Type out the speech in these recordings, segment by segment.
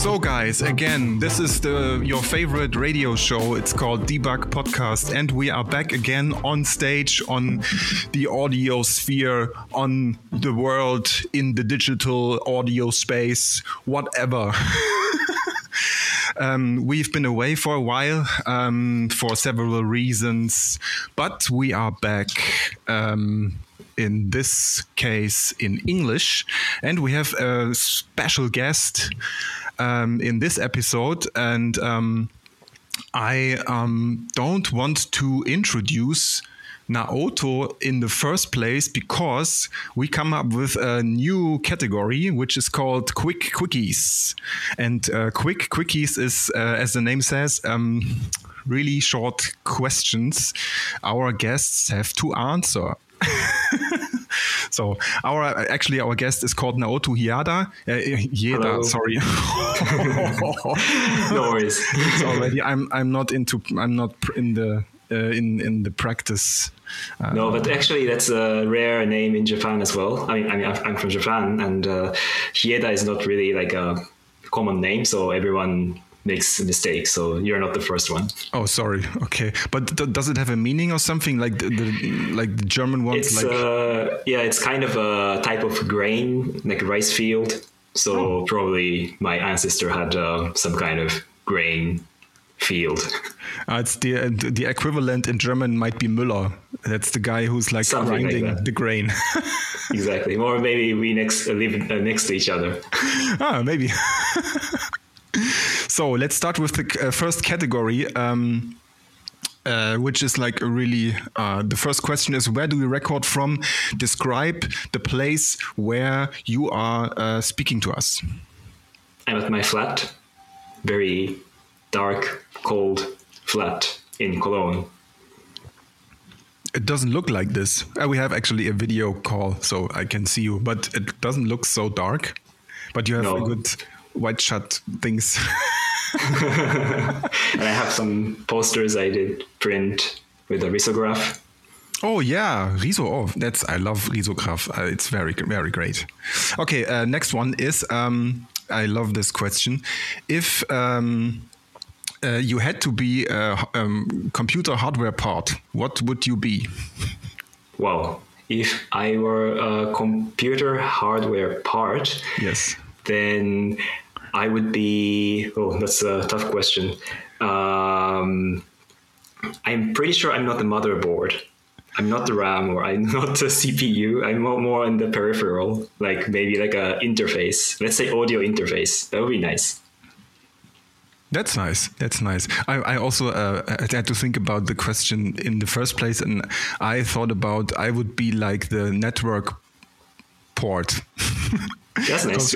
So, guys, again, this is the your favorite radio show. It's called Debug Podcast, and we are back again on stage on the audio sphere, on the world, in the digital audio space, whatever. Um, we've been away for a while um, for several reasons, but we are back. Um, in this case, in English, and we have a special guest um, in this episode, and um, I um, don't want to introduce Naoto in the first place because we come up with a new category which is called Quick Quickies. And uh, Quick Quickies is, uh, as the name says, um, really short questions our guests have to answer. so our actually our guest is called Naoto Hiada. Uh, Hieda, sorry. no worries. It's already I'm I'm not into I'm not in the uh, in in the practice. Uh, No, but actually, that's a rare name in Japan as well. I mean, I mean, I'm I'm from Japan, and uh, Hieda is not really like a common name, so everyone makes mistakes. So you're not the first one. Oh, sorry. Okay, but d- does it have a meaning or something like the, the like the German ones? It's like uh, yeah, it's kind of a type of grain, like rice field. So probably my ancestor had uh, some kind of grain field. uh, it's the the equivalent in German might be Müller. That's the guy who's like Something grinding that. the grain. exactly. Or maybe we next uh, live uh, next to each other. ah, maybe. so let's start with the uh, first category. Um, uh, which is like a really uh, the first question is where do we record from describe the place where you are uh, speaking to us I'm at my flat, very dark, cold flat in Cologne. It doesn't look like this. Uh, we have actually a video call, so I can see you, but it doesn't look so dark. But you have No. a good white shut things. And I have some posters I did print with a risograph. oh yeah, Riso. Oh, that's I love Risograph. Uh, it's very very great. Okay, uh, next one is um, I love this question. If um, uh, you had to be a um, computer hardware part, what would you be? Wow. If I were a computer hardware part, Yes. Then I would be. Oh, that's a tough question. Um, I'm pretty sure I'm not the motherboard. I'm not the RAM or I'm not the CPU. I'm more, on the peripheral, like maybe like a interface. Let's say audio interface. That would be nice. That's nice. That's nice. I, I also uh, had to think about the question in the first place, and I thought about I would be like the network port. That's nice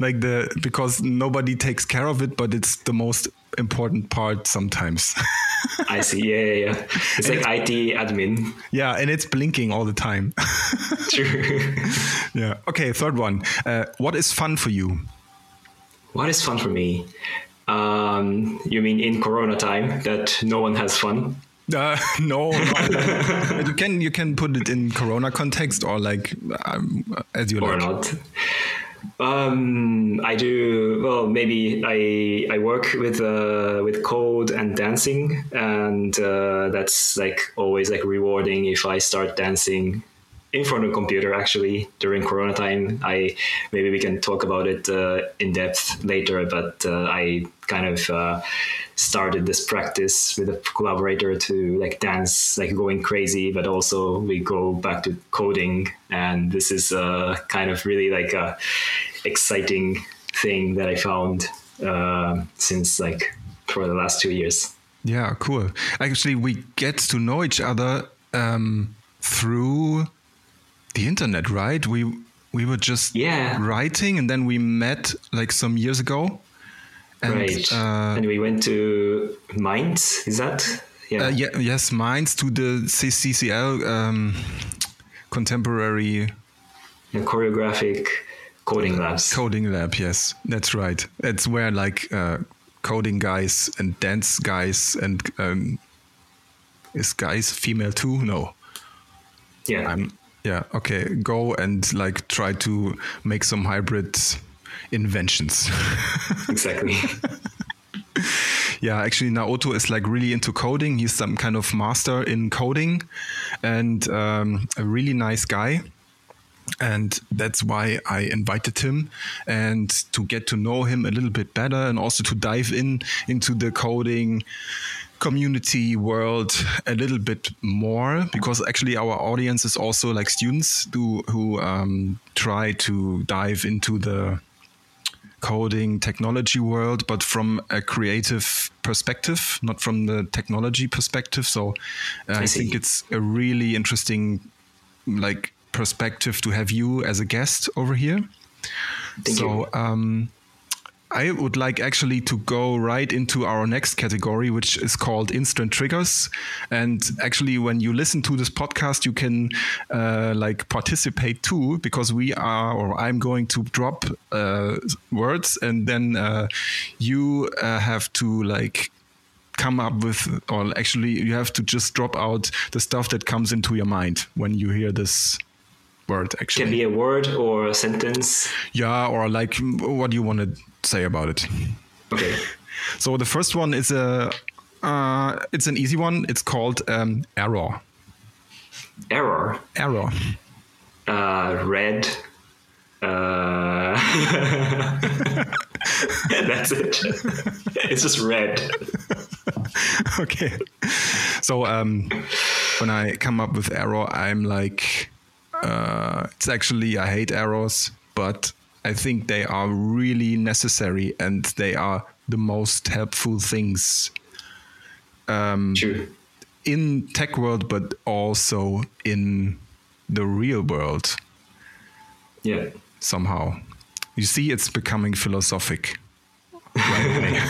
like the because nobody takes care of it, but it's the most important part sometimes. I see. Yeah, yeah, yeah. It's like IT admin. yeah, and it's blinking all the time. True. yeah. Okay, third one. Uh, what is fun for you? what is fun for me? Um, you mean in Corona time that no one has fun? Uh, no, no. you can you can put it in Corona context or like um, as you or like. not. Um, I do well. Maybe I I work with uh, with code and dancing, and uh, that's like always like rewarding if I start dancing in front of a computer. Actually, during Corona time, I maybe we can talk about it uh, in depth later. But uh, I kind of uh, started this practice with a collaborator to like dance, like going crazy, but also we go back to coding, and this is uh, kind of really like a exciting thing that I found uh, since like for the last two years. Yeah, cool. Actually, we get to know each other um, through the internet, right? We we were just Yeah. writing, and then we met like some years ago, And, right. Uh, and we went to Mainz. Is that? Yeah. Uh, yeah yes, Mainz to the CCCL um, contemporary. choreographic coding labs. Coding lab. Yes, that's right. It's where like uh, coding guys and dance guys and um, is guys female too? No. Yeah. I'm, yeah. Okay. Go and like try to make some hybrid inventions. exactly. yeah, actually, Naoto is like really into coding. He's some kind of master in coding and um, a really nice guy. And that's why I invited him and to get to know him a little bit better and also to dive in into the coding community world a little bit more because actually our audience is also like students who who um, try to dive into the coding technology world, but from a creative perspective, not from the technology perspective. So uh, I, I think it's a really interesting like perspective to have you as a guest over here. Thank so um, I would like actually to go right into our next category, which is called instant triggers. And actually, when you listen to this podcast, you can uh, like participate too, because we are, or I'm going to drop uh, words, and then uh, you uh, have to like come up with, or actually, you have to just drop out the stuff that comes into your mind when you hear this word actually can be a word or a sentence yeah or like what do you want to say about it. Okay. So the first one is a uh, it's an easy one. It's called um, error. Error. Error. Uh, red. Uh, that's it. it's just red. okay. So um, when I come up with error, I'm like, uh, it's actually I hate errors, but I think they are really necessary and they are the most helpful things um, in tech world, but also in the real world. Yeah. Somehow. You see, it's becoming philosophic. yeah,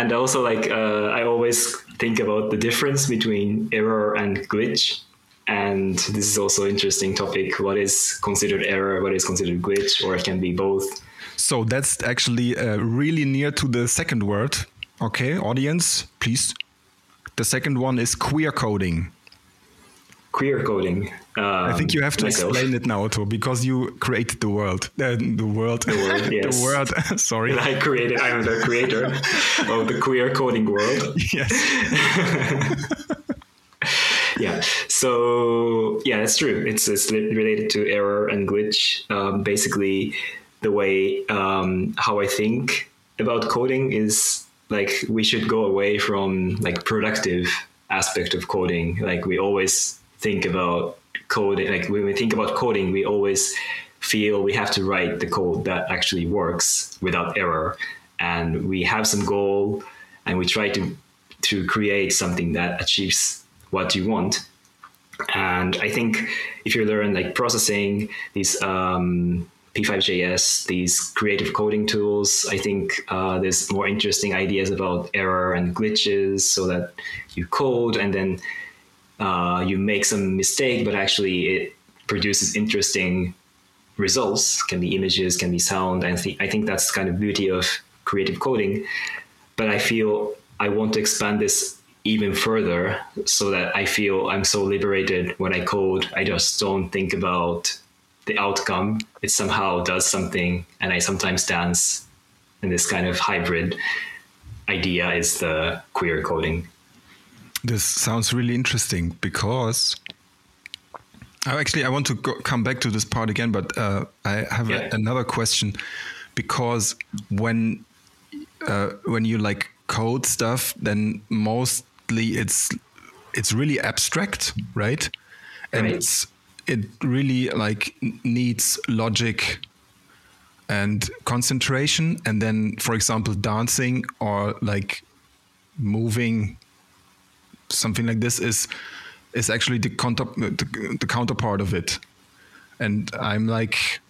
and also like uh, I always think about the difference between error and glitch and this is also interesting topic. What is considered error? What is considered glitch? Or it can be both. So that's actually uh, really near to the second word. Okay audience please. The second one is queer coding. Queer coding. Um, i think you have to myself. explain it now too because you created the world. Uh, the world. The world yes. the world. Sorry. I created i'm the creator of the queer coding world. Yes yeah. So yeah, that's true. It's it's related to error and glitch. Um, basically, the way um, how I think about coding is like we should go away from like productive aspect of coding. Like we always think about coding. Like when we think about coding, we always feel we have to write the code that actually works without error, and we have some goal, and we try to to create something that achieves what you want. And I think if you learn like processing these um, P5JS, these creative coding tools, I think uh, there's more interesting ideas about error and glitches so that you code and then uh, you make some mistake, but actually it produces interesting results. Can be images, can be sound. And th- I think that's kind of beauty of creative coding. But I feel I want to expand this even further so that I feel I'm so liberated when I code. I just don't think about the outcome. It somehow does something, and I sometimes dance. And this kind of hybrid idea is the queer coding. This sounds really interesting because oh, actually I want to go, come back to this part again, but uh, I have yeah. a, another question because when uh, when you like code stuff, then most it's it's really abstract, right? And right. it's it really like needs logic and concentration and then for example dancing or like moving something like this is is actually the counter the, the counterpart of it and i'm like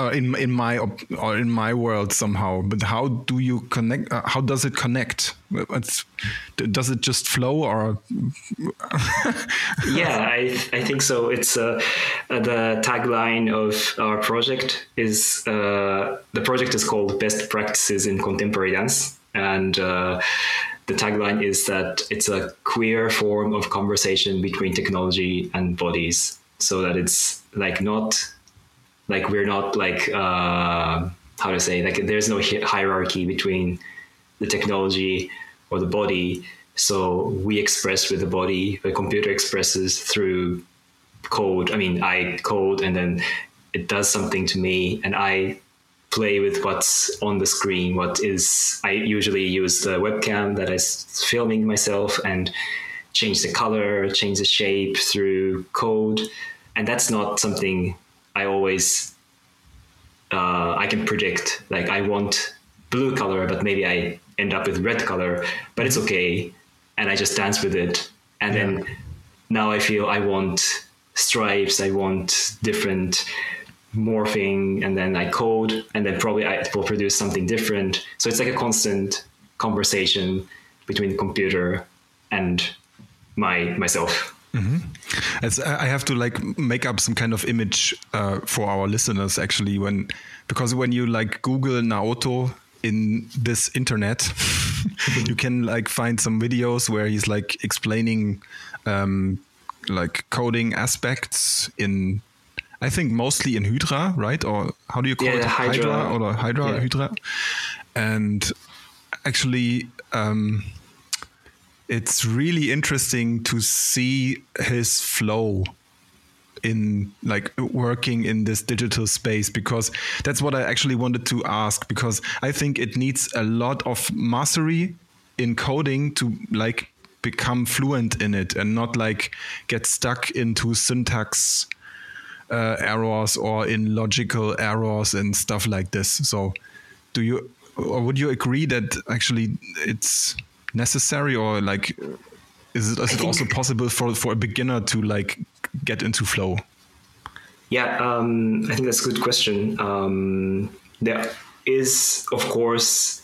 uh, in in my or in my world somehow. But how do you connect? Uh, how does it connect? It's, does it just flow or? yeah, I I think so. It's uh, the tagline of our project is uh, the project is called Best Practices in Contemporary Dance, and uh, the tagline is that it's a queer form of conversation between technology and bodies, so that it's like not like we're not like uh, how to say like there's no hierarchy between the technology or the body. So we express with the body the computer expresses through code i mean i code and then it does something to me and i play with what's on the screen what is i usually use the webcam that is filming myself and change the color change the shape through code. And that's not something I always uh, I can predict like I want blue color, but maybe I end up with red color, but it's okay, and I just dance with it, and yeah. then now I feel I want stripes, I want different morphing, and then I code, and then probably I will produce something different. So it's like a constant conversation between the computer and my myself. Mm-hmm. As I have to like make up some kind of image uh, for our listeners actually when because when you like Google Naoto in this internet, you can like find some videos where he's like explaining um, like coding aspects in I think mostly in Hydra, right? Or how do you call yeah, it? Hydra. Hydra or Hydra, yeah. Hydra. And actually, um, it's really interesting to see his flow in like working in this digital space because that's what I actually wanted to ask because I think it needs a lot of mastery in coding to like become fluent in it and not like get stuck into syntax uh, errors or in logical errors and stuff like this. So, do you or would you agree that actually it's necessary or like is it, is it also possible for for a beginner to like get into flow? Yeah um, i think that's a good question. Um, there is of course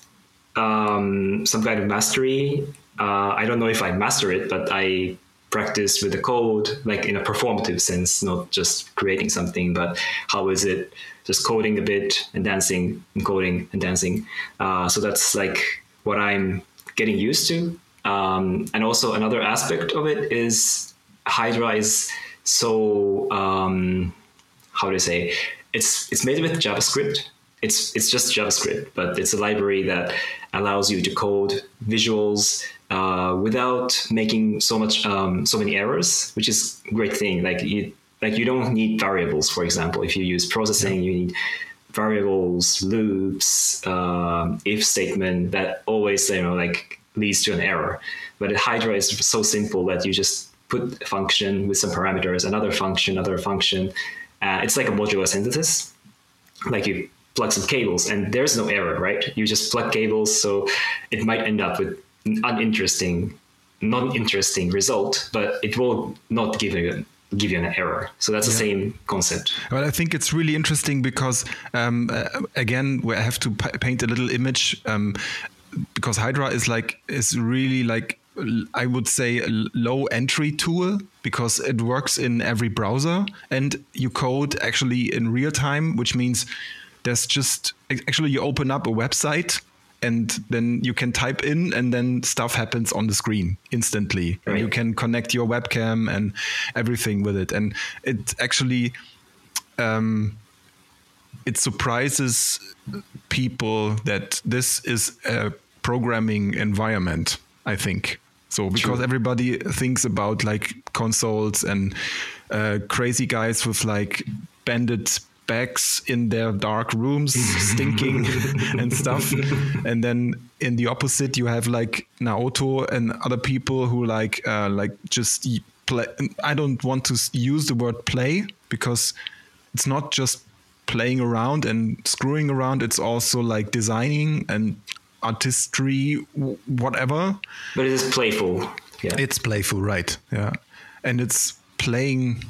um, some kind of mastery. Uh, i don't know if i master it but i practice with the code like in a performative sense not just creating something but how is it just coding a bit and dancing and coding and dancing. Uh, so that's like what i'm getting used to. Um, and also another aspect of it is Hydra is so um, how do I say it's it's made with JavaScript. It's it's just JavaScript, but it's a library that allows you to code visuals uh, without making so much um, so many errors, which is a great thing. Like you like you don't need variables, for example. If you use processing, you need variables, loops, um, if statement that always you know like leads to an error. But Hydra is so simple that you just put a function with some parameters, another function, another function. Uh, it's like a modular synthesis. Like you plug some cables and there's no error, right? You just plug cables, so it might end up with an uninteresting, non-interesting result, but it will not give you give you an error. So that's yeah. the same concept. Well, I think it's really interesting because, um, uh, again, I have to paint a little image um, because Hydra is like is really like I would say a low entry tool because it works in every browser and you code actually in real time, which means there's just actually you open up a website and then you can type in and then stuff happens on the screen instantly right. you can connect your webcam and everything with it and it actually um, it surprises people that this is a programming environment i think so because True. everybody thinks about like consoles and uh, crazy guys with like banded bags in their dark rooms stinking and stuff. And then in the opposite you have like naoto and other people who like uh, like just play i don't want to use the word play because it's not just playing around and screwing around. It's also like designing and artistry whatever. But it is playful. Yeah. It's playful right. Yeah. And it's playing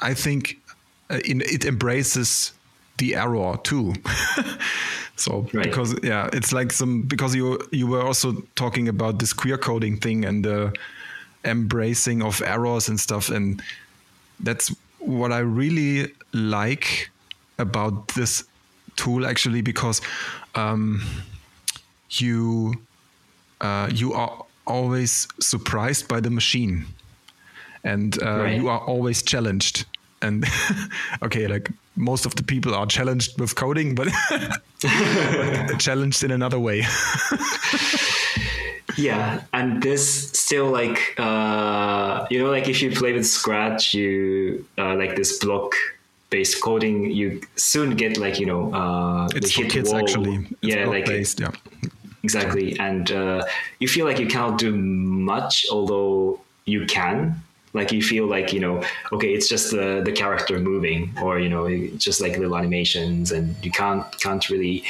i think uh, in, it embraces the error too. so right. because yeah, it's like some because you you were also talking about this queer coding thing and the embracing of errors and stuff, and that's what I really like about this tool actually because um, you uh, you are always surprised by the machine and uh, right. you are always challenged and okay like most of the people are challenged with coding but challenged in another way. Yeah and this still like uh, you know like if you play with scratch you uh, like this block based coding you soon get like you know uh, it's for kids wall. actually. It's yeah like based yeah. exactly and uh, you feel like you cannot do much although you can like you feel like you know okay it's just the the character moving or you know just like little animations and you can't can't really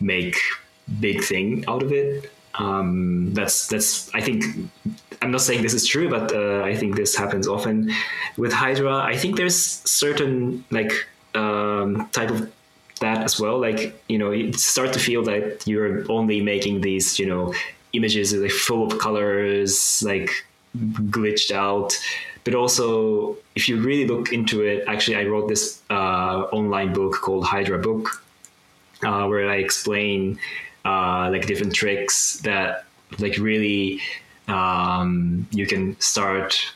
make big thing out of it. Um, that's that's i think i'm not saying this is true but uh, i think this happens often with hydra. I think there's certain like um, type of that as well. Like you know you start to feel that you're only making these you know images like full of colors like glitched out. But also, if you really look into it, actually, I wrote this uh, online book called Hydra Book, uh, where I explain uh, like different tricks that like really um, you can start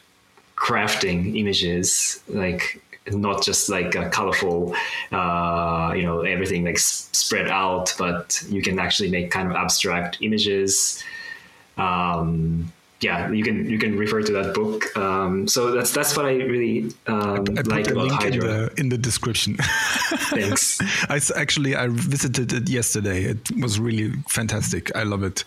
crafting images like not just like a colorful uh, you know everything like s- spread out but you can actually make kind of abstract images um, yeah, you can you can refer to that book. Um, so that's that's what I really um, I, I like about link Hydra. In the, in the description. Thanks. I actually I visited it yesterday. It was really fantastic. I love it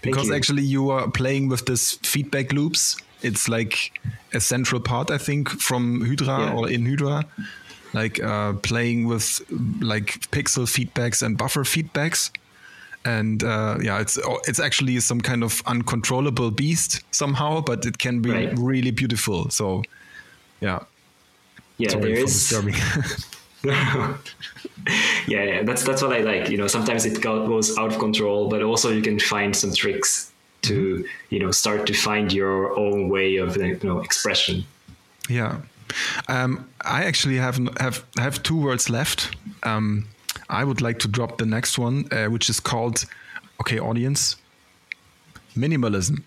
because you. actually you are playing with this feedback loops. It's like a central part, I think, from Hydra yeah. or in Hydra. Like uh, playing with like pixel feedbacks and buffer feedbacks and uh, yeah, it's it's actually some kind of uncontrollable beast somehow, but it can be right. really beautiful. So, yeah, yeah, Sorry there is. yeah, yeah, that's that's what I like. You know, sometimes it goes out of control, but also you can find some tricks to mm-hmm. you know start to find your own way of you know expression. Yeah, um, I actually have have have two words left. Um, I would like to drop the next one, uh, which is called, okay, audience, minimalism.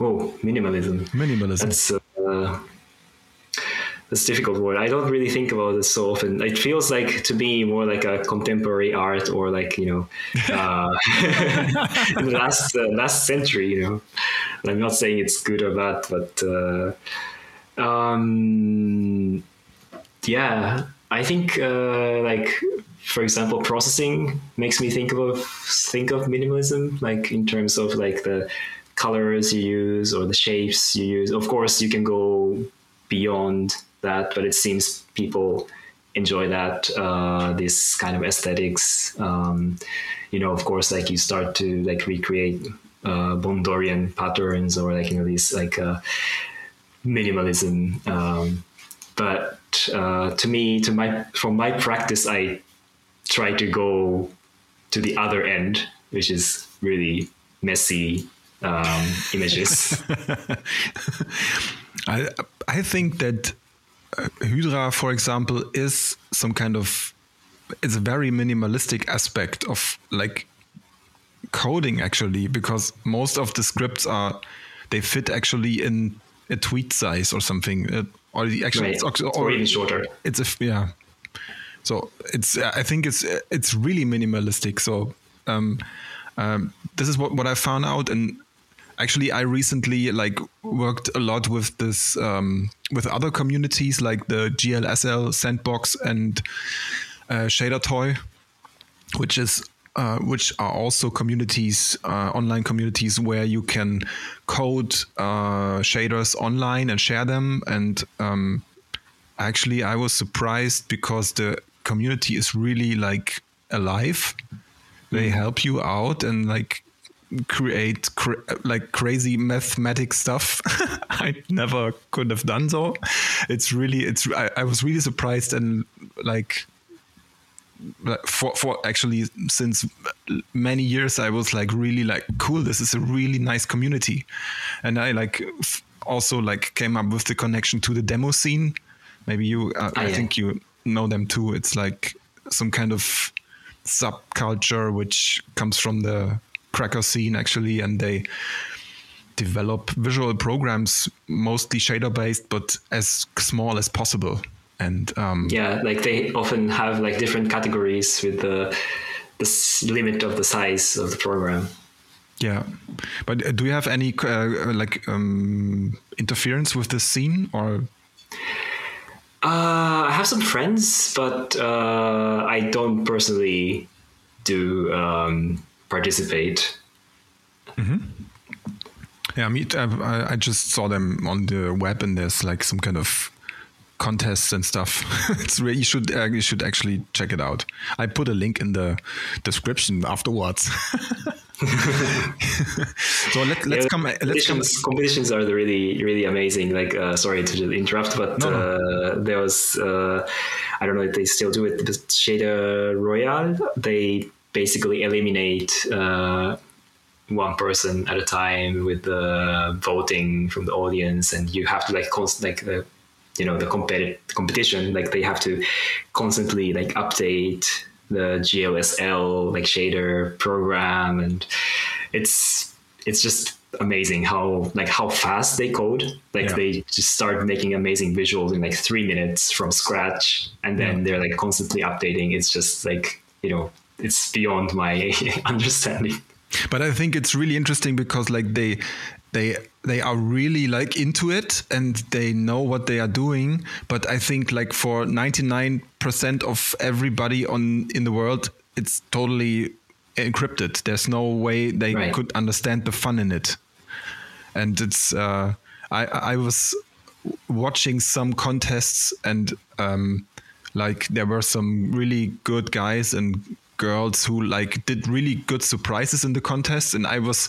Oh, minimalism. Minimalism. That's uh, that's a difficult word. I don't really think about it so often. It feels like to me more like a contemporary art or like you know, uh, in the last uh, last century. You know, I'm not saying it's good or bad, but uh, um, yeah, I think uh, like for example, processing makes me think of think of minimalism, like in terms of like the colors you use or the shapes you use. Of course, you can go beyond that, but it seems people enjoy that uh, this kind of aesthetics. Um, you know, of course, like you start to like recreate uh, Bondorian patterns or like you know these like uh, minimalism. Um, but uh, to me, to my from my practice, I try to go to the other end, which is really messy um, images. I I think that uh, Hydra, for example, is some kind of it's a very minimalistic aspect of like coding actually because most of the scripts are they fit actually in a tweet size or something. Or the actual right. or, or, even shorter. It's a yeah. So it's I think it's it's really minimalistic. So um, um, this is what what I found out and actually I recently like worked a lot with this um, with other communities like the GLSL sandbox and uh, Shadertoy, which is uh, which are also communities, uh, online communities where you can code uh, shaders online and share them. And um, actually, I was surprised because the community is really like alive. They mm. help you out and like create cr- like crazy mathematic stuff. I never could have done so. It's really, it's. I, I was really surprised and like for for actually since many years I was like really like cool this is a really nice community. And I like also like came up with the connection to the demo scene. Maybe you uh, oh, I yeah. think you know them too. It's like some kind of subculture which comes from the cracker scene actually and they develop visual programs mostly shader based but as small as possible and um, yeah like they often have like different categories with the the limit of the size of the program yeah but uh, do you have any uh, like um, interference with the scene or uh, I have some friends, but uh, I don't personally do um, participate. Mm-hmm. Yeah, me. I, I just saw them on the web, and there's like some kind of contests and stuff. it's really, you should uh, you should actually check it out. I put a link in the description afterwards. so let, us yeah, come. Let's come. Competitions are really really amazing. Like uh, sorry to interrupt, but no, no. Uh, there was uh, I don't know if they still do it. The Shader Royale. They basically eliminate uh, one person at a time with the voting from the audience, and you have to like const- like the you know the competition like they have to constantly like update the GLSL like shader program and it's it's just amazing how like how fast they code like yeah. they just start making amazing visuals in like three minutes from scratch and then yeah. they're like constantly updating it's just like you know it's beyond my understanding but i think it's really interesting because like they they they are really like into it and they know what they are doing. But i think like for 99% of everybody on in the world it's totally encrypted. There's no way they right. could understand the fun in it. And it's uh, i i was watching some contests and um, like there were some really good guys and girls who like did really good surprises in the contest. And i was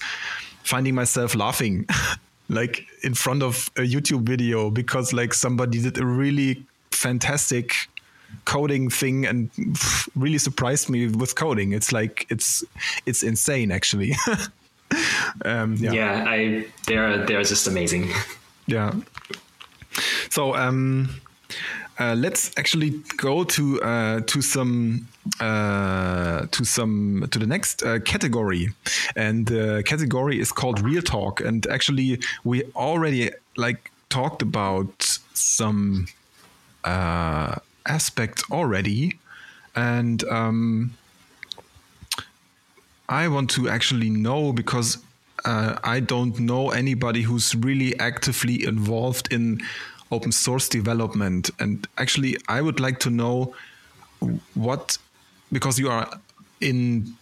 finding myself laughing like in front of a YouTube video because like somebody did a really fantastic coding thing and really surprised me with coding. It's like it's it's insane actually. um, yeah. yeah, I they're they're just amazing. Yeah. So um uh, let's actually go to uh, to some uh, to some to the next uh, category, and the category is called real talk. And actually, we already like talked about some uh, aspects already, and um, I want to actually know because uh, I don't know anybody who's really actively involved in open source development. And actually, I would like to know what, because you are in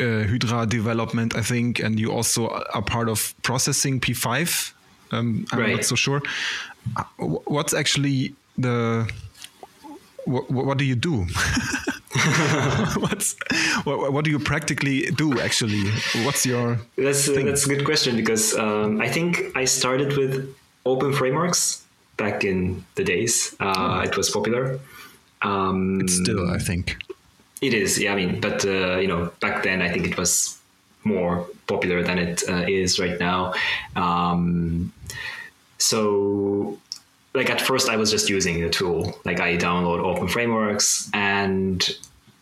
uh, Hydra development, I think, and you also are part of processing P5. Um, I'm right. not so sure. What's actually the what, what do you do? What's what, what, do you practically do actually? What's your that's uh, that's a good question because um, I think I started with open frameworks back in the days. Uh. It was popular. Um, it's still, I think. It is, yeah. I mean, but uh, you know, back then I think it was more popular than it uh, is right now. Um, so, like at first, I was just using the tool. Like I download open frameworks, and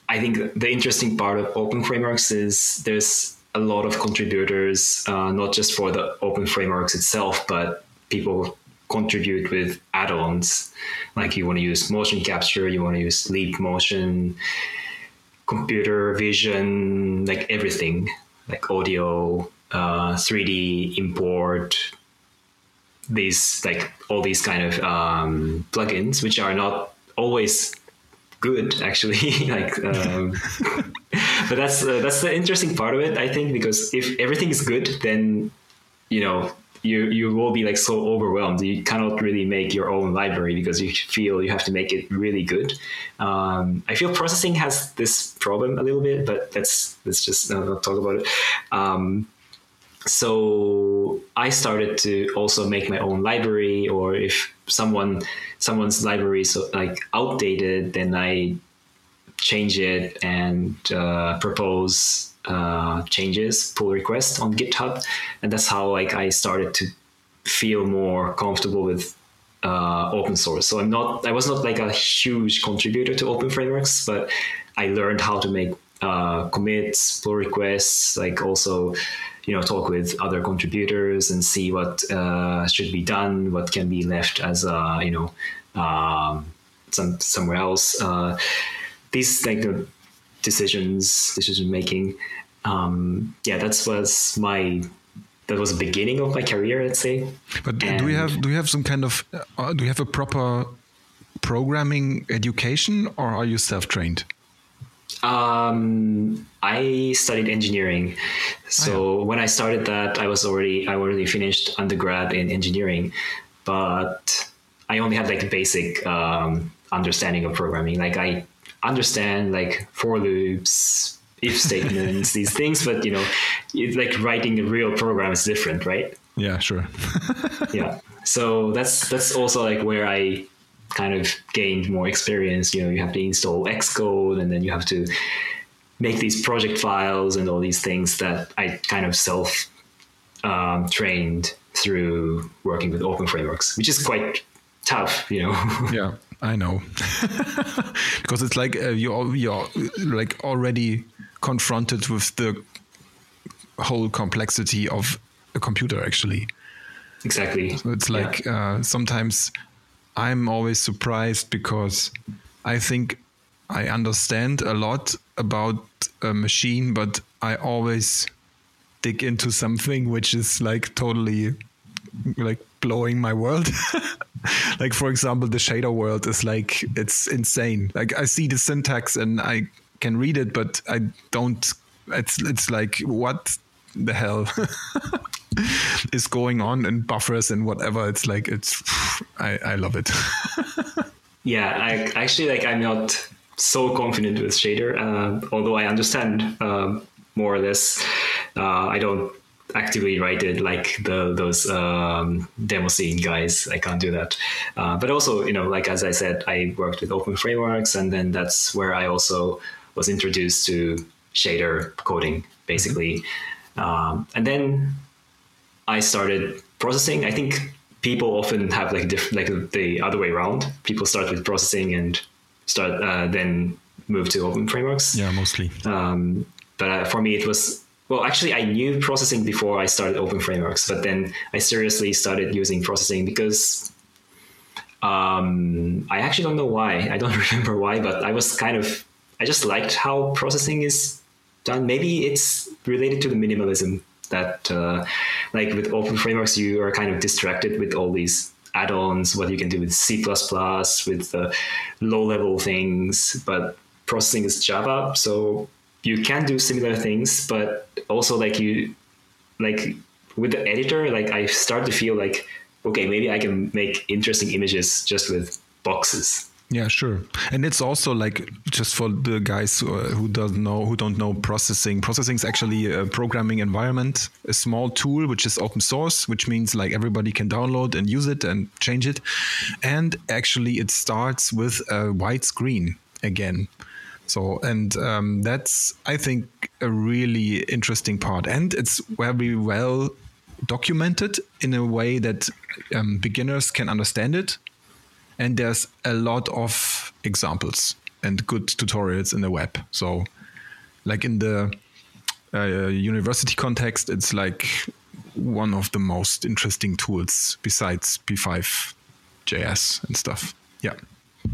I think the interesting part of open frameworks is there's a lot of contributors, uh, not just for the open frameworks itself, but people contribute with add-ons. Like you want to use motion capture you want to use leap motion computer vision like everything. Like audio uh, 3d import these like all these kind of um, plugins which are not always good actually. Like um, but that's uh, that's the interesting part of it i think because if everything is good then you know you you will be like so overwhelmed. You cannot really make your own library because you feel you have to make it really good. Um, i feel processing has this problem a little bit but let's let's just not, talk about it. Um, so I started to also make my own library, or if someone someone's library is like outdated, then I change it and uh, propose uh, changes, pull requests on GitHub, and that's how like I started to feel more comfortable with uh, open source. So I'm not, I was not like a huge contributor to open frameworks, but I learned how to make uh, commits, pull requests, like also, you know, talk with other contributors and see what uh, should be done, what can be left as, a, you know, um, some somewhere else. Uh, these like the decisions, decision making. Um, yeah, that was my that was the beginning of my career, let's say. But and do you have do you have some kind of uh, do you have a proper programming education, or are you self trained? Um, I studied engineering, so oh, yeah. when I started that, I was already I already finished undergrad in engineering, but I only had like the basic um, understanding of programming. Like I understand like for loops, if statements, these things, but you know, it's like writing a real program is different, right? Yeah, sure. yeah. So that's that's also like where I kind of gained more experience. You know, you have to install Xcode and then you have to make these project files and all these things that I kind of self um, trained through working with open frameworks, which is quite tough, you know. yeah, I know, because it's like uh, you're you're like already confronted with the whole complexity of a computer actually. Exactly. So it's like yeah. uh, sometimes i'm always surprised because i think i understand a lot about a machine but i always dig into something which is like totally like blowing my world. Like for example the shader world is like it's insane. Like i see the syntax and i can read it, but I don't. It's it's like what the hell is going on in buffers and whatever. It's like it's. I I love it. yeah, I actually like. I'm not so confident with shader, uh, although I understand uh, more or less. Uh, I don't actively write it like the those um, Demoscene guys. I can't do that. Uh, but also, you know, like as I said, I worked with open frameworks, and then that's where I also was introduced to shader coding basically, um, and then I started processing. I think people often have like different, like the other way around. People start with processing and start uh, then move to open frameworks. Yeah, mostly. Um, but uh, for me, it was well. Actually, I knew processing before I started open frameworks, but then I seriously started using processing because um, I actually don't know why. I don't remember why, but I was kind of I just liked how processing is done. Maybe it's related to the minimalism that, uh, like with open frameworks, you are kind of distracted with all these add-ons, what you can do with C++, with uh, low-level things, but processing is Java, so you can do similar things, but also like you, like with the editor, like I start to feel like, okay, maybe I can make interesting images just with boxes yeah, sure. And it's also like just for the guys who, uh, who don't know who don't know processing. Processing is actually a programming environment, a small tool which is open source, which means like everybody can download and use it and change it. And actually, it starts with a white screen again. So, and um, that's I think a really interesting part, and it's very well documented in a way that um, beginners can understand it and there's a lot of examples and good tutorials in the web. So, like in the uh, university context, it's like one of the most interesting tools besides P5JS and stuff. Yeah.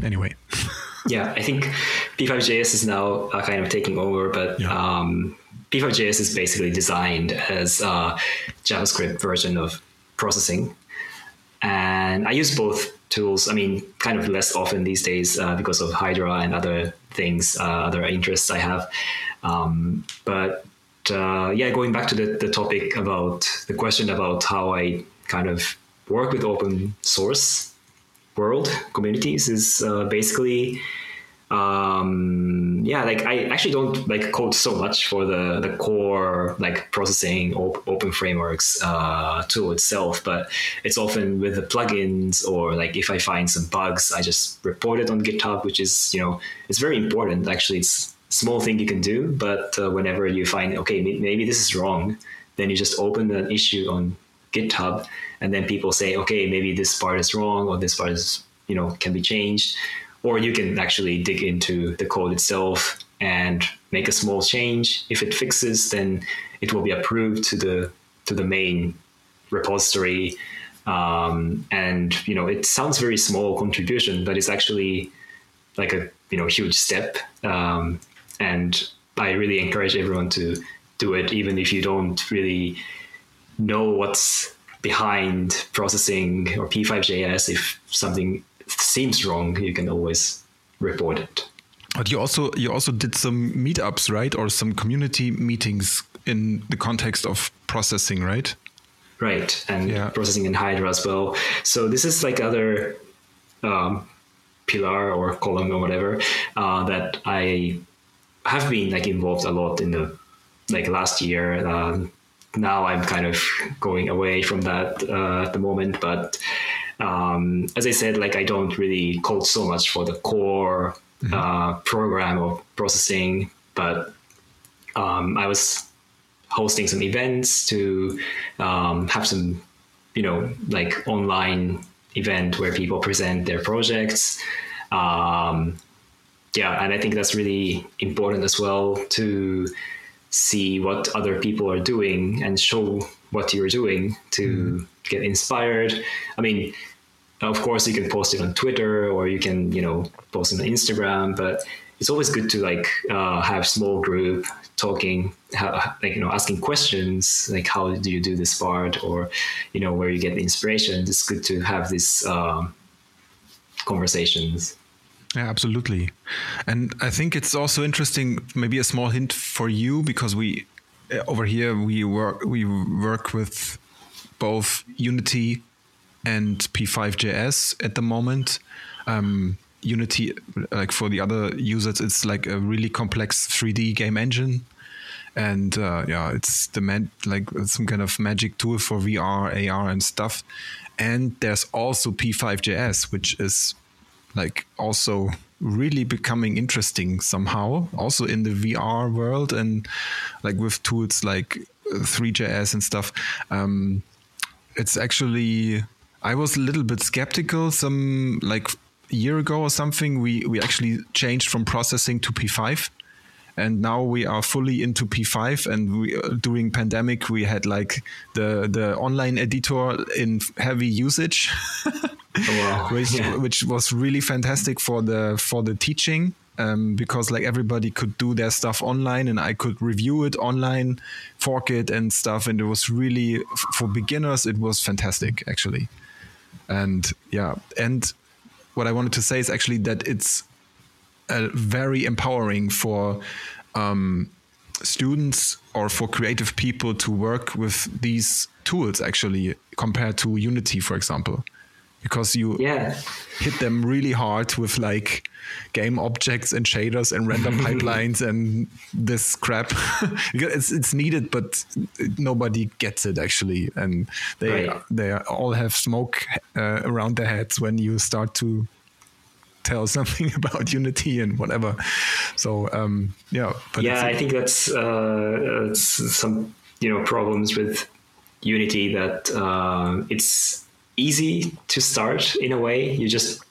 Anyway. yeah, I think P5JS is now uh, kind of taking over, but yeah. um, P5JS is basically designed as a JavaScript version of processing. And I use both tools. I mean, kind of less often these days uh, because of Hydra and other things, uh, other interests I have. Um, but uh, yeah, going back to the, the topic about the question about how I kind of work with open source world communities is uh, basically um, yeah, like I actually don't like code so much for the the core like processing op- open frameworks uh, tool itself, but it's often with the plugins or like if I find some bugs, I just report it on GitHub, which is you know it's very important. Actually, it's small thing you can do, but uh, whenever you find okay maybe this is wrong, then you just open an issue on GitHub, and then people say okay maybe this part is wrong or this part is you know can be changed or you can actually dig into the code itself and make a small change. If it fixes, then it will be approved to the to the main repository. Um, and you know, it sounds very small contribution, but it's actually like a you know huge step. Um, and I really encourage everyone to do it, even if you don't really know what's behind processing or P5.js. If something seems wrong, you can always report it. But you also you also did some meetups, right, or some community meetings in the context of processing, right? Right, and yeah. processing in Hydra as well. So this is like other um, pillar or column or whatever uh, that I have been like involved a lot in the like last year. Um, now I'm kind of going away from that uh, at the moment, but um, as I said, like I don't really code so much for the core mm-hmm. uh, program or processing, but um, I was hosting some events to um, have some, you know, like online event where people present their projects. Um, yeah, and I think that's really important as well to see what other people are doing and show what you're doing to mm. get inspired. I mean, of course, you can post it on Twitter or you can, you know, post it on Instagram, but it's always good to like uh, have small group talking, how, like you know, asking questions like how do you do this part or you know where you get the inspiration. It's good to have these um, conversations. Yeah, absolutely. And I think it's also interesting, maybe a small hint for you because we uh, over here we work we work with both Unity and P5.js at the moment. Um, Unity, like for the other users, it's like a really complex 3D game engine. And uh, yeah, it's the man like some kind of magic tool for VR, AR, and stuff. And there's also P5.js, which is like also really becoming interesting somehow, also in the VR world and like with tools like three.js and stuff. Um, it's actually I was a little bit skeptical some like a year ago or something. We we actually changed from processing to P5 and now we are fully into P5 and we uh, during pandemic we had like the the online editor in heavy usage wow. which, yeah. which was really fantastic for the for the teaching um, because like everybody could do their stuff online and I could review it online fork it and stuff and it was really for beginners it was fantastic actually and yeah, and what I wanted to say is actually that it's very empowering for um, students or for creative people to work with these tools actually compared to Unity, for example because you yeah. hit them really hard with like game objects and shaders and random pipelines and this crap. it's it's needed, but nobody gets it actually, and they right. they all have smoke uh, around their heads when you start to tell something about Unity and whatever. So um, yeah, yeah, I think that's uh, some you know problems with Unity that uh, it's easy to start in a way. You just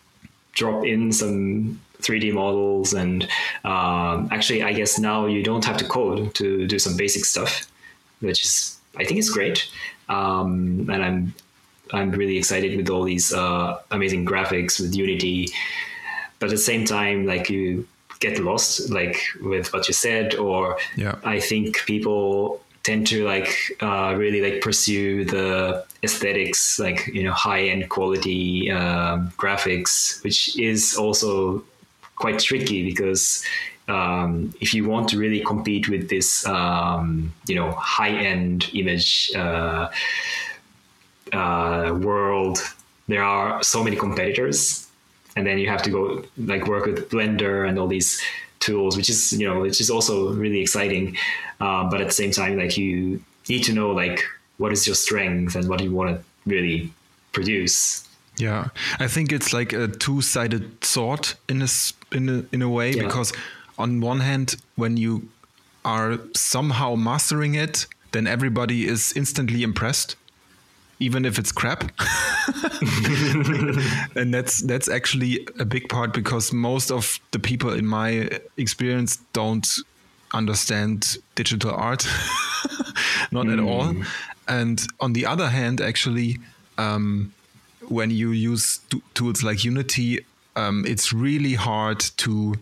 drop in some 3D models, and um, actually, I guess now you don't have to code to do some basic stuff, which is I think is great. Um, and I'm I'm really excited with all these uh, amazing graphics with Unity, but at the same time, like you get lost like with what you said, or yeah. I think people tend to like uh, really like pursue the aesthetics, like you know high end quality um, graphics, which is also quite tricky because um, if you want to really compete with this um, you know high end image uh, uh, world, there are so many competitors and then you have to go like work with Blender and all these tools, which is you know which is also really exciting. Uh, but at the same time, like you need to know like what is your strength and what you want to really produce. Yeah, I think it's like a two-sided sword in a in a, in a way yeah. because on one hand, when you are somehow mastering it, then everybody is instantly impressed even if it's crap. and that's that's actually a big part because most of the people in my experience don't understand digital art, not mm. at all. Hmm. And on the other hand, actually, um, when you use tools like Unity, um, it's really hard to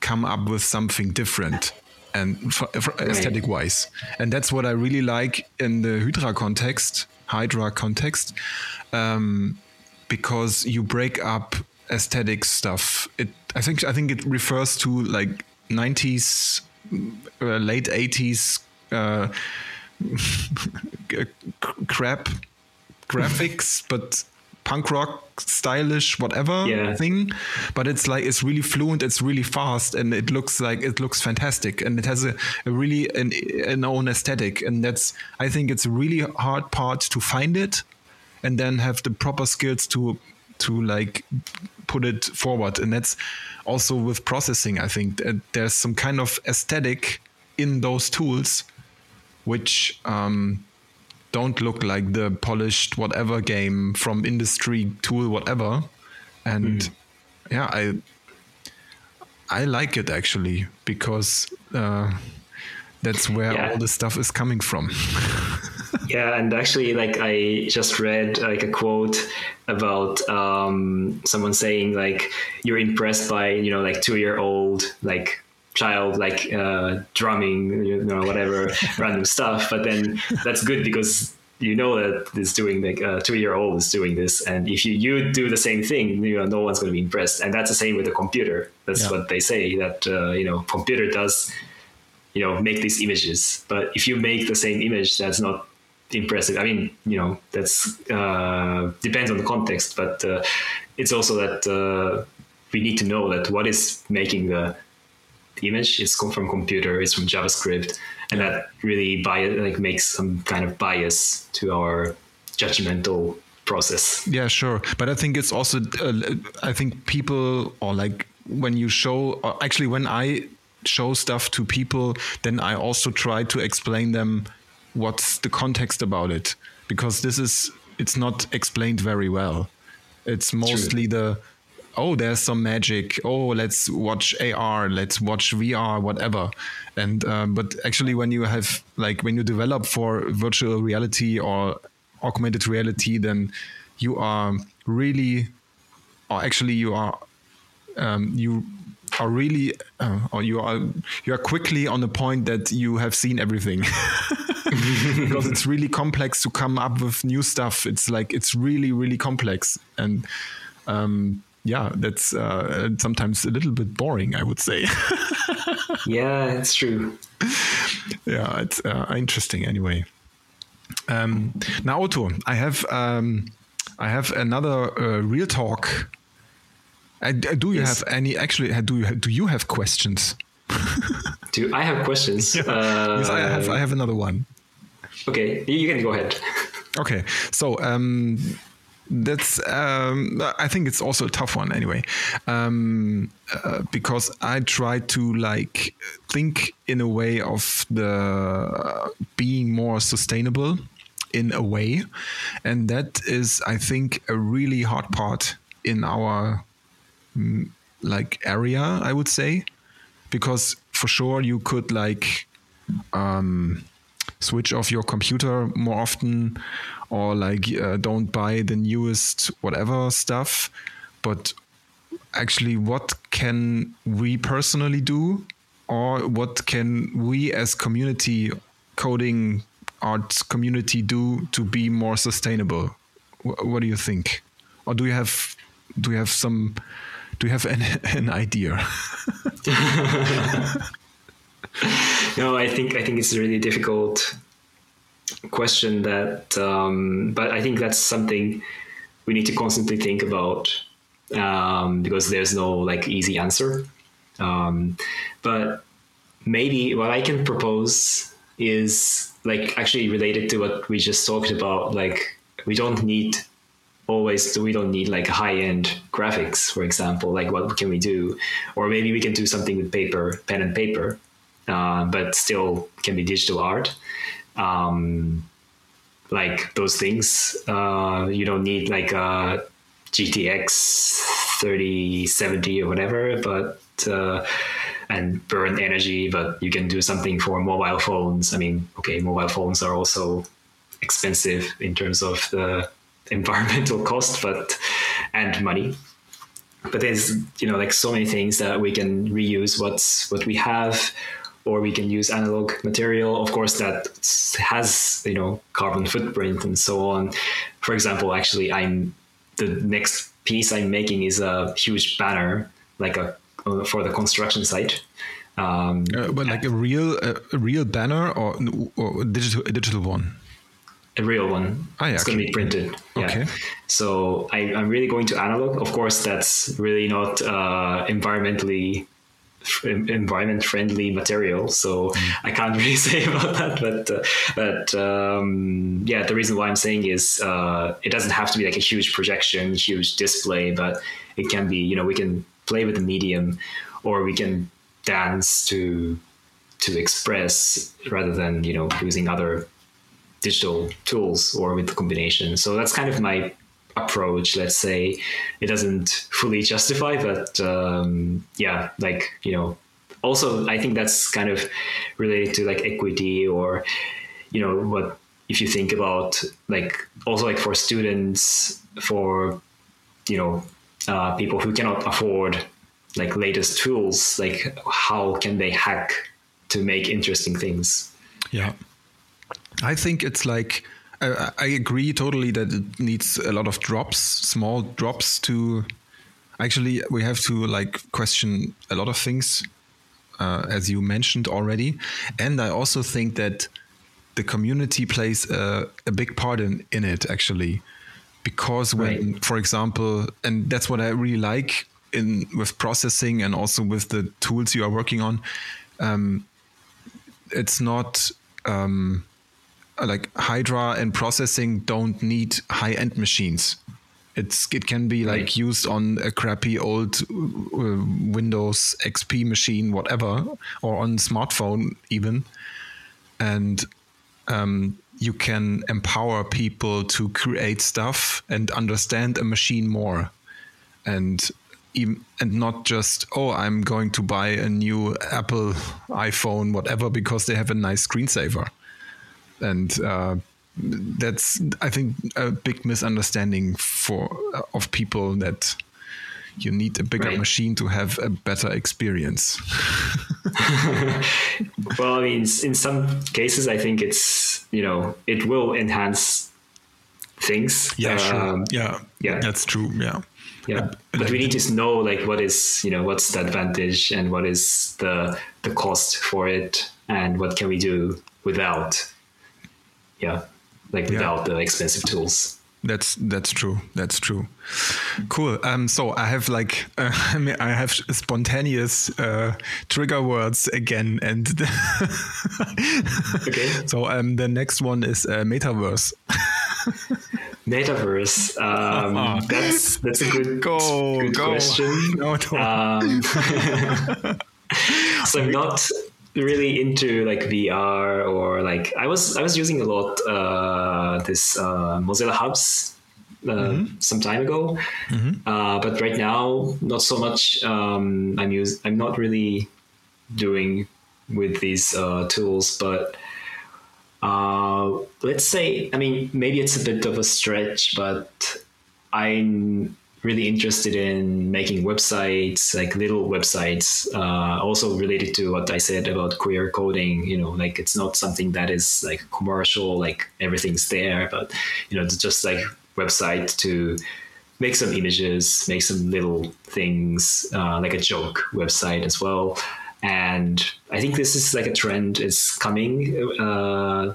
come up with something different and aesthetic wise. And that's what I really like in the Hydra context Hydra context, um, because you break up aesthetic stuff. It I think I think it refers to like 90s, uh, late 80s uh, crap graphics, but punk rock stylish whatever yeah. thing but it's like it's really fluent it's really fast and it looks like it looks fantastic and it has a, a really an, an own aesthetic and that's i think it's a really hard part to find it and then have the proper skills to to like put it forward and that's also with processing i think there's some kind of aesthetic in those tools which um, don't look like the polished whatever game from industry tool whatever and mm. yeah i i like it actually because uh, that's where yeah. all the stuff is coming from yeah and actually like i just read like a quote about um, someone saying like you're impressed by you know like two year old like child like uh, drumming, you know, whatever random stuff. But then that's good because you know that it's doing like a two year old is doing this, and if you, you do the same thing, you know no one's going to be impressed. And that's the same with the computer. That's yeah. what they say that uh, you know computer does you know make these images, but if you make the same image, that's not impressive. I mean, you know, that's uh, depends on the context, but uh, it's also that uh, we need to know that what is making the image is from computer, is from JavaScript, and that really bias, like makes some kind of bias to our judgmental process. Yeah, sure, but I think it's also uh, I think people or like when you show or actually when I show stuff to people, then I also try to explain them what's the context about it because this is it's not explained very well. It's mostly True. the oh, there's some magic. Oh, let's watch AR, let's watch VR, whatever. And uh, but actually, when you have like when you develop for virtual reality or augmented reality, then you are really, or actually, you are um, you are really uh, or you are you are quickly on the point that you have seen everything because it's really complex to come up with new stuff it's like it's really really complex and um, yeah, that's uh, sometimes a little bit boring, I would say. yeah, it's true. Yeah, it's uh, interesting anyway. Um, Naoto, I have um, I have another uh, real talk. Uh, do you yes. have any? Actually, do you do you have questions? do I have questions? Yeah. yes, I have. I have another one. Okay, you can go ahead. okay, so um, that's um, I think it's also a tough one anyway, um, uh, because I try to like think in a way of the uh, being more sustainable in a way, and that is I think a really hard part in our mm, like area I would say, because for sure you could like um, switch off your computer more often or like uh, don't buy the newest whatever stuff. But actually what can we personally do? Or what can we as community coding art community do to be more sustainable? What do you think? Or do you have do you have some do you have an, an idea? No i think i think it's really difficult question that, um, but I think that's something we need to constantly think about. um, because there's no like easy answer. Um, but maybe what I can propose is like actually related to what we just talked about. Like we don't need always we don't need like high end graphics, for example. Like what can we do? Or maybe we can do something with paper, pen and paper, uh, but still can be digital art. Um, like those things, uh, you don't need like a GTX 3070 or whatever, but uh, and burn energy, but you can do something for mobile phones. I mean, okay, mobile phones are also expensive in terms of the environmental cost, but and money. But there's you know like so many things that we can reuse what's what we have, or we can use analog material. Of course, that has you know carbon footprint and so on. For example, actually, I'm the next piece I'm making is a huge banner, like a for the construction site. Um, uh, but like a real a real banner or, or digital a digital one a real one. Oh, yeah, it's going to be printed. Yeah. Okay. So I, am really going to analog. Of course, that's really not uh, environmentally environment friendly material. So. I can't really say about that. But uh, but um, yeah, the reason why I'm saying is uh, it doesn't have to be like a huge projection, huge display, but it can be. You know, we can play with the medium, or we can dance to to express rather than you know using other digital tools or with the combination. So that's kind of my approach. Let's say it doesn't fully justify, but um, yeah, like you know, also I think that's kind of related to like equity or you know what if you think about like also like for students for you know uh, people who cannot afford like latest tools like how can they hack to make interesting things yeah I think it's like I, I agree totally that it needs a lot of drops, small drops to. Actually, we have to like question a lot of things, uh, as you mentioned already, and I also think that the community plays a, a big part in in it actually, because when, right. for example, and that's what I really like in with processing and also with the tools you are working on. Um, it's not. Um, like Hydra and processing don't need high end machines. It's it can be like right. used on a crappy old uh, Windows XP machine, whatever, or on smartphone even, and um, you can empower people to create stuff and understand a machine more, and even, and not just oh I'm going to buy a new Apple iPhone whatever because they have a nice screensaver and uh, that's I think a big misunderstanding for of people that you need a bigger right. machine to have a better experience. well, I mean, in some cases, I think it's you know it will enhance things. Yeah, um, sure. Yeah, yeah, that's true. Yeah. Yeah, but we need to know like what is you know what's the advantage and what is the the cost for it and what can we do without yeah, like without yeah. the expensive tools. That's that's true. That's true. Cool. Um, so I have like uh, I mean, I have spontaneous uh, trigger words again, and okay. So um, the next one is uh, metaverse. metaverse. Um, oh. That's that's a good, go, good go. question. No, no. Um, so I'm not really into like VR or like I was I was using a lot uh, this uh, Mozilla Hubs uh, mm-hmm. some time ago, mm-hmm. uh, but right now not so much. Um, I'm use I'm not really doing with these uh, tools, but uh, let's say I mean maybe it's a bit of a stretch, but I'm really interested in making websites, like little websites, uh, also related to what I said about queer coding. You know, like it's not something that is like commercial, like everything's there, but you know, it's just like website to make some images, make some little things, uh, like a joke website as well. And I think this is like a trend is coming. Uh,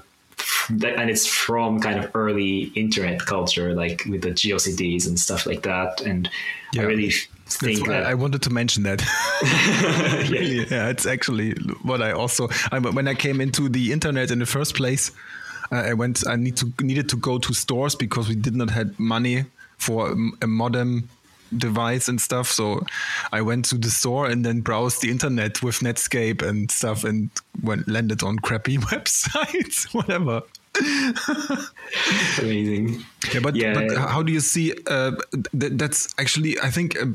and it's from kind of early internet culture, like with the GeoCities and stuff like that. And yeah. I really think that I wanted to mention that. really, yeah, it's actually what I also I, when I came into the internet in the first place. Uh, I went. I need to needed to go to stores because we did not have money for a modem device and stuff. So I went to the store and then browsed the internet with Netscape and stuff and went landed on crappy websites, whatever. Amazing. Yeah, but, yeah. but how do you see? Uh, th- that's actually, I think, a,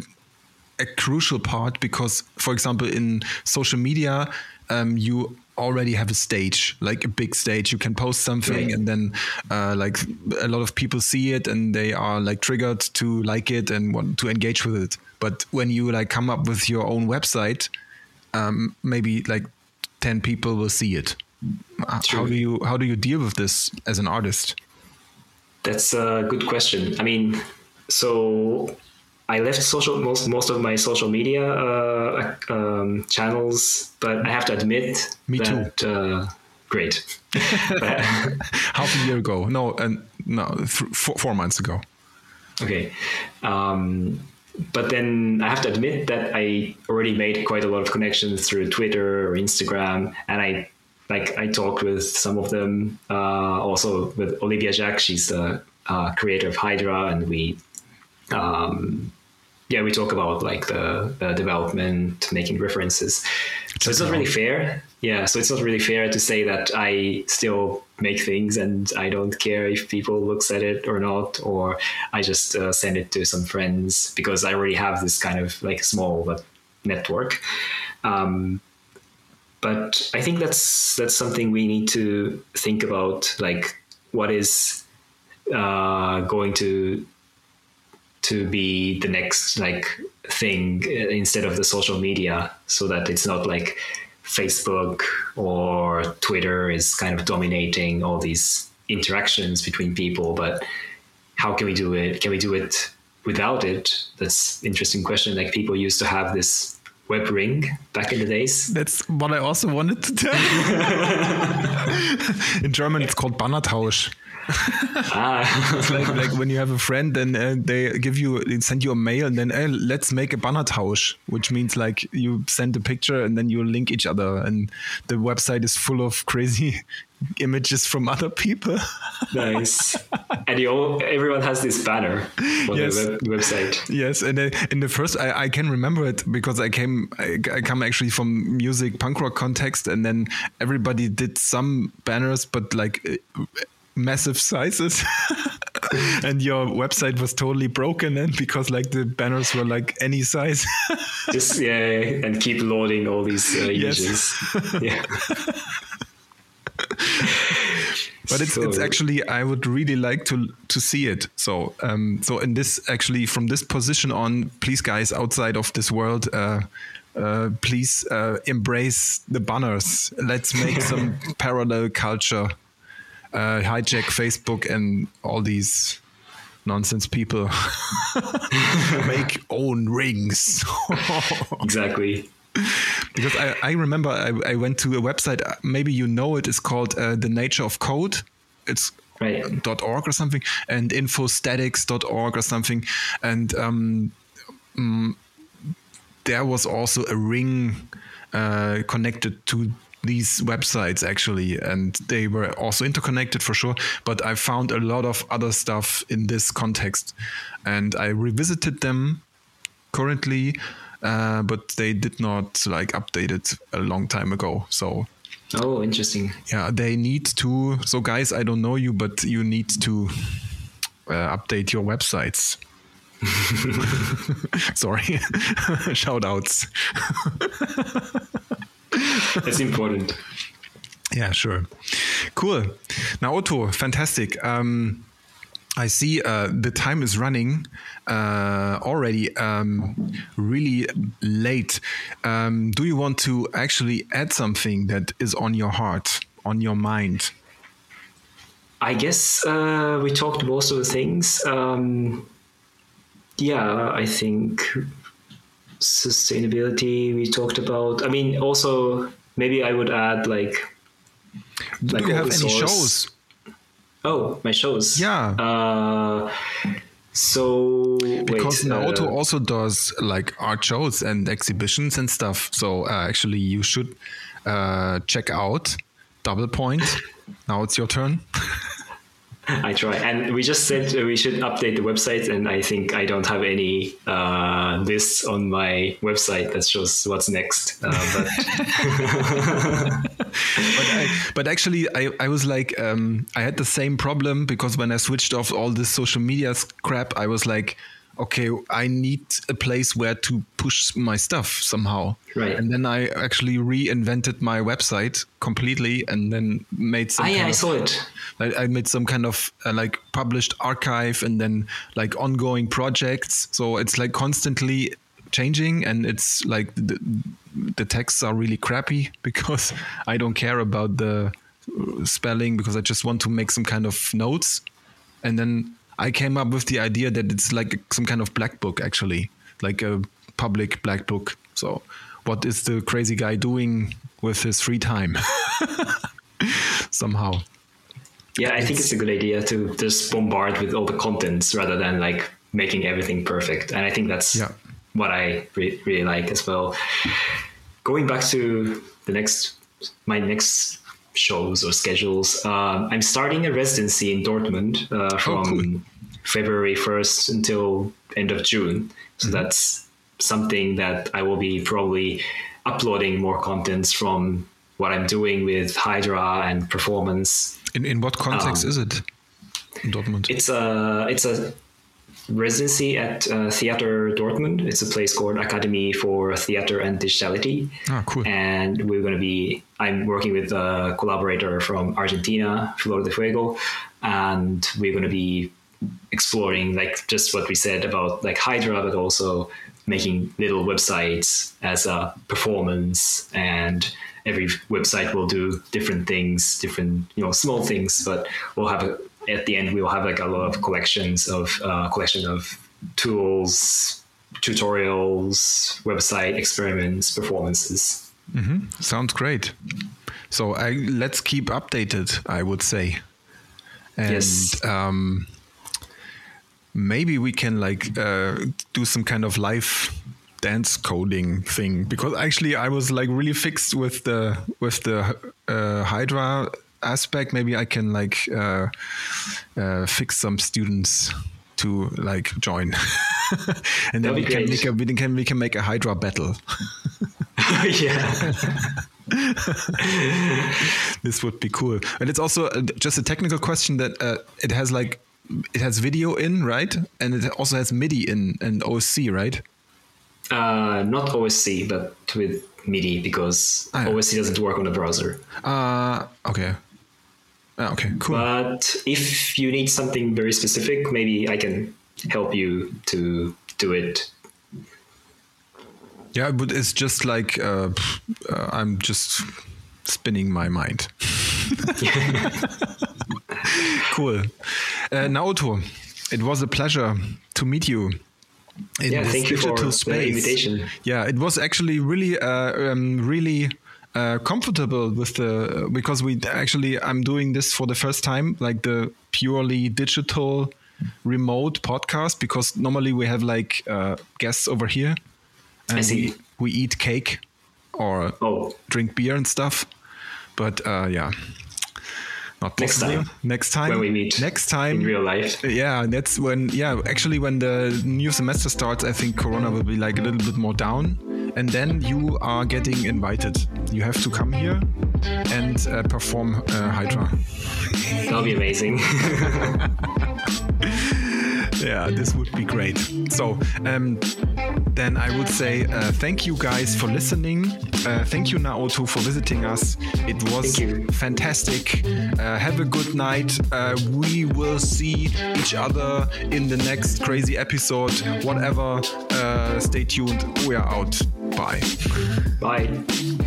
a, crucial part because, for example, in social media, um, you already have a stage, like a big stage. You can post something, right. and then uh, like a lot of people see it, and they are like triggered to like it and want to engage with it. But when you like come up with your own website, um, maybe like ten people will see it. True. How do you how do you deal with this as an artist? That's a good question. I mean, so I left social most most of my social media uh, um, channels, but I have to admit Me that too. Uh, great. Half a year ago, no, and no, th- four, four, months ago. Okay, um, but then I have to admit that I already made quite a lot of connections through Twitter or Instagram, and I like I talked with some of them. Uh, also with Olivia Jack, she's the uh, creator of Hydra, and we um, yeah, we talk about like the, the development, making references. So it's not really fair. Yeah, so it's not really fair to say that I still make things and I don't care if people looks at it or not, or I just uh, send it to some friends because I already have this kind of like small but network. Um, but I think that's that's something we need to think about, like what is uh, going to to be the next like thing uh, instead of the social media so that it's not like facebook or twitter is kind of dominating all these interactions between people but how can we do it? Can we do it without it? That's interesting question. Like people used to have this web ring back in the days. That's what i also wanted to tell in german it's called bannertausch ah. it's like, like when you have a friend, then uh, they give you, they send you a mail, and then hey, let's make a banner Bannertausch, which means like you send a picture and then you link each other, and the website is full of crazy images from other people. nice. And you all, everyone has this banner on yes. the web, website. Yes, and uh, in the first, I, I, can remember it because I came, I, I, come actually from music punk rock context, and then everybody did some banners, but like uh, massive sizes. And your website was totally broken and because like the banners were like any size. Just yeah and keep loading all these uh, images. Yeah. But it's so, it's actually I would really like to to see it. So um so in this actually from this position on, please guys outside of this world, uh, uh, please uh, embrace the banners. Let's make some parallel culture uh, hijack Facebook and all these nonsense people make own rings. exactly. Because I, I remember I, I, went to a website, maybe you know it, it, is called uh, The Nature of Code. It's right. .org or something, and infosthetics.org or something. And um, um, there was also a ring uh, connected to these websites actually, and they were also interconnected for sure. But I found a lot of other stuff in this context, and I revisited them currently, uh, but they did not like update it a long time ago. So. Oh, interesting. Yeah, they need to. So, guys, I don't know you, but you need to uh, update your websites. Sorry, shout outs. That's important. Yeah, sure. Cool. Naoto, fantastic. Um, I see uh, the time is running uh, already um, really late. Um, do you want to actually add something that is on your heart, on your mind? I guess uh, we talked most of the things. Um, yeah, I think sustainability we talked about. I mean, also maybe I would add like. Do like you have any shows Oh, my shows. Yeah. Uh, so because wait, Naoto uh, also does like art shows and exhibitions and stuff. So uh, actually, you should uh, check out Double Point. now it's your turn. I try, and we just said we should update the website, and I think I don't have any uh, lists on my website that shows what's next. Uh, but but, I, but actually, I, I was like, um, I had the same problem because when I switched off all this social media crap, I was like, okay, I need a place where to push my stuff somehow. Right. And then I actually reinvented my website completely and then made some. ah, yeah, kind I of- saw it. I, I made some kind of uh, like published archive and then like ongoing projects. So it's like constantly changing and it's like the, the texts are really crappy because I don't care about the uh, spelling because I just want to make some kind of notes. And then I came up with the idea that it's like some kind of black book actually, like a public black book. So what is the crazy guy doing with his free time? Somehow. Yeah, I think it's a good idea to just bombard with all the contents rather than like making everything perfect. And I think that's Yeah. what I re- really like as well. Going back to the next, my next shows or schedules, um, I'm starting a residency in Dortmund uh, from cool. February 1st until end of June. So that's something that I will be probably uploading more contents from what I'm doing with Hydra and performance In in what context Um, is it? In Dortmund. it's a it's a residency at uh, Theater Dortmund. It's a place called Academy for Theater and Digitality. Ah, cool. And we're going to be. I'm working with a collaborator from Argentina, Flor de Fuego, and we're going to be exploring like just what we said about like Hydra, but also making little websites as a performance and every website will do different things different you know small things but we'll have a, at the end we will have like a lot of collections of uh, collection of tools tutorials website experiments performances Sounds great. So I let's keep updated. I would say. And Yes. um, maybe we can like uh, do some kind of live dance coding thing because actually I was like really fixed with the with the uh, Hydra aspect. Maybe I can like uh, uh, fix some students to like join, and then we can great. make a we can we can make a Hydra battle. yeah this would be cool and it's also uh, just a technical question that uh, it has like it has video in right and it also has midi in and osc right uh, not osc but with midi because Ah, yeah. osc doesn't work on the browser uh okay Ah, okay cool But if you need something very specific, maybe I can help you to do it. yeah but it's just like uh, uh, i'm just spinning my mind cool uh, naoto it was a pleasure to meet you in Yeah, thank you for digital the space. invitation. Yeah, it was actually really, uh, um, really uh, comfortable with the because we actually I'm doing this for the first time, like the purely digital remote podcast because normally we have like uh, guests over here and see. we we eat cake or Oh, drink beer and stuff. But uh, yeah, not Next time. Next time. when we meet Next time. in real life. Yeah, that's when. Yeah, actually, when the new semester starts, I think Corona will be like a little bit more down, and then you are getting invited. You have to come here and uh, perform uh, Hydra. That'll be amazing. Yeah, this would be great. So, um, then I would say uh, thank you guys for listening. Uh, thank you, Naoto, for visiting us. It was fantastic. Uh, have a good night. Uh, we will see each other in the next crazy episode. Whatever. Uh, stay tuned. We are out. Bye. Bye.